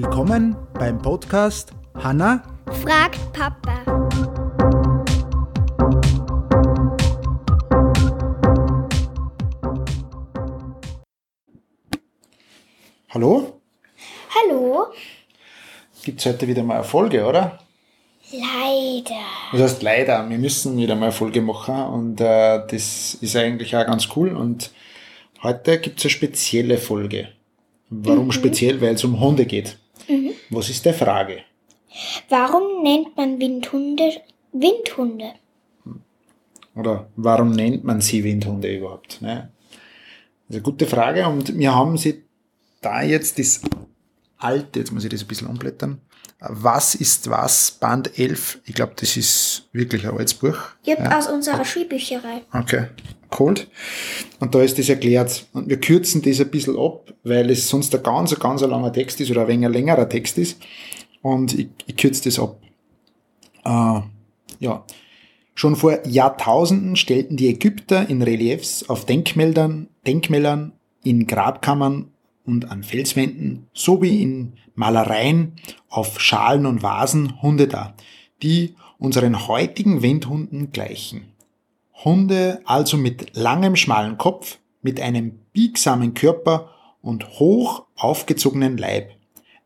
Willkommen beim Podcast Hanna fragt Papa. Hallo? Hallo? Gibt es heute wieder mal eine Folge, oder? Leider. Das heißt leider, wir müssen wieder mal eine Folge machen und äh, das ist eigentlich auch ganz cool und heute gibt es eine spezielle Folge. Warum speziell? Weil es um Hunde geht. Was ist der Frage? Warum nennt man Windhunde Windhunde? Oder warum nennt man sie Windhunde überhaupt? Ne? Das ist eine gute Frage und wir haben sie da jetzt das alte, jetzt muss ich das ein bisschen umblättern. Was ist was? Band 11. Ich glaube, das ist wirklich ein altes Buch. Jupp, aus unserer Schulbücherei. Okay, cool. Und da ist das erklärt. Und wir kürzen das ein bisschen ab, weil es sonst ein ganz, ganz langer Text ist oder ein wenig längerer Text ist. Und ich, ich kürze das ab. Äh, ja. Schon vor Jahrtausenden stellten die Ägypter in Reliefs auf Denkmälern, Denkmälern, in Grabkammern und an Felswänden sowie in Malereien auf Schalen und Vasen Hunde dar, die unseren heutigen Windhunden gleichen. Hunde also mit langem schmalen Kopf, mit einem biegsamen Körper und hoch aufgezogenen Leib,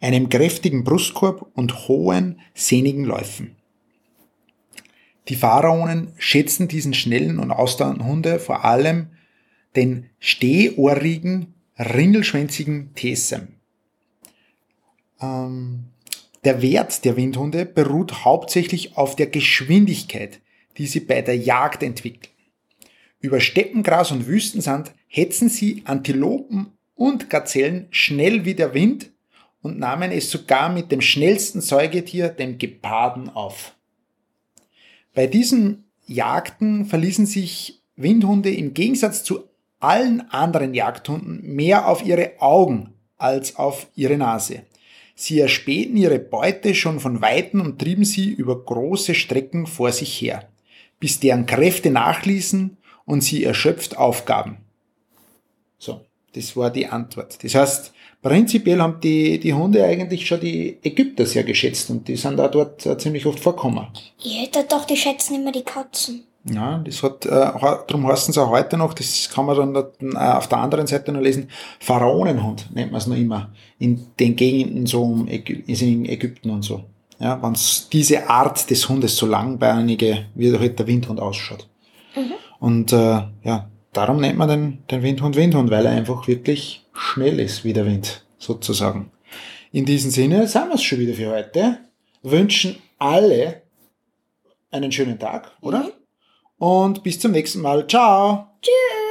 einem kräftigen Brustkorb und hohen, sehnigen Läufen. Die Pharaonen schätzten diesen schnellen und ausdauernden Hunde vor allem den stehohrigen, ringelschwänzigen Tesem. Ähm, der Wert der Windhunde beruht hauptsächlich auf der Geschwindigkeit, die sie bei der Jagd entwickeln. Über Steppengras und Wüstensand hetzen sie Antilopen und Gazellen schnell wie der Wind und nahmen es sogar mit dem schnellsten Säugetier, dem Geparden, auf. Bei diesen Jagden verließen sich Windhunde im Gegensatz zu allen anderen Jagdhunden mehr auf ihre Augen als auf ihre Nase. Sie erspähten ihre Beute schon von Weitem und trieben sie über große Strecken vor sich her, bis deren Kräfte nachließen und sie erschöpft aufgaben. So, das war die Antwort. Das heißt, prinzipiell haben die, die Hunde eigentlich schon die Ägypter sehr geschätzt und die sind da dort äh, ziemlich oft vorgekommen. Ihr hättet doch, die schätzen immer die Katzen. Ja, das hat, äh, darum heißen sie auch heute noch, das kann man dann äh, auf der anderen Seite noch lesen, Pharaonenhund nennt man es noch immer, in den Gegenden so um Ägy in Ägypten und so. Ja, wenn diese Art des Hundes so langbeinige, wie halt der Windhund ausschaut. Mhm. Und äh, ja, darum nennt man den, den Windhund Windhund, weil er einfach wirklich schnell ist wie der Wind, sozusagen. In diesem Sinne sind wir es schon wieder für heute. Wünschen alle einen schönen Tag, oder? Mhm. Und bis zum nächsten Mal. Ciao! Tschüss.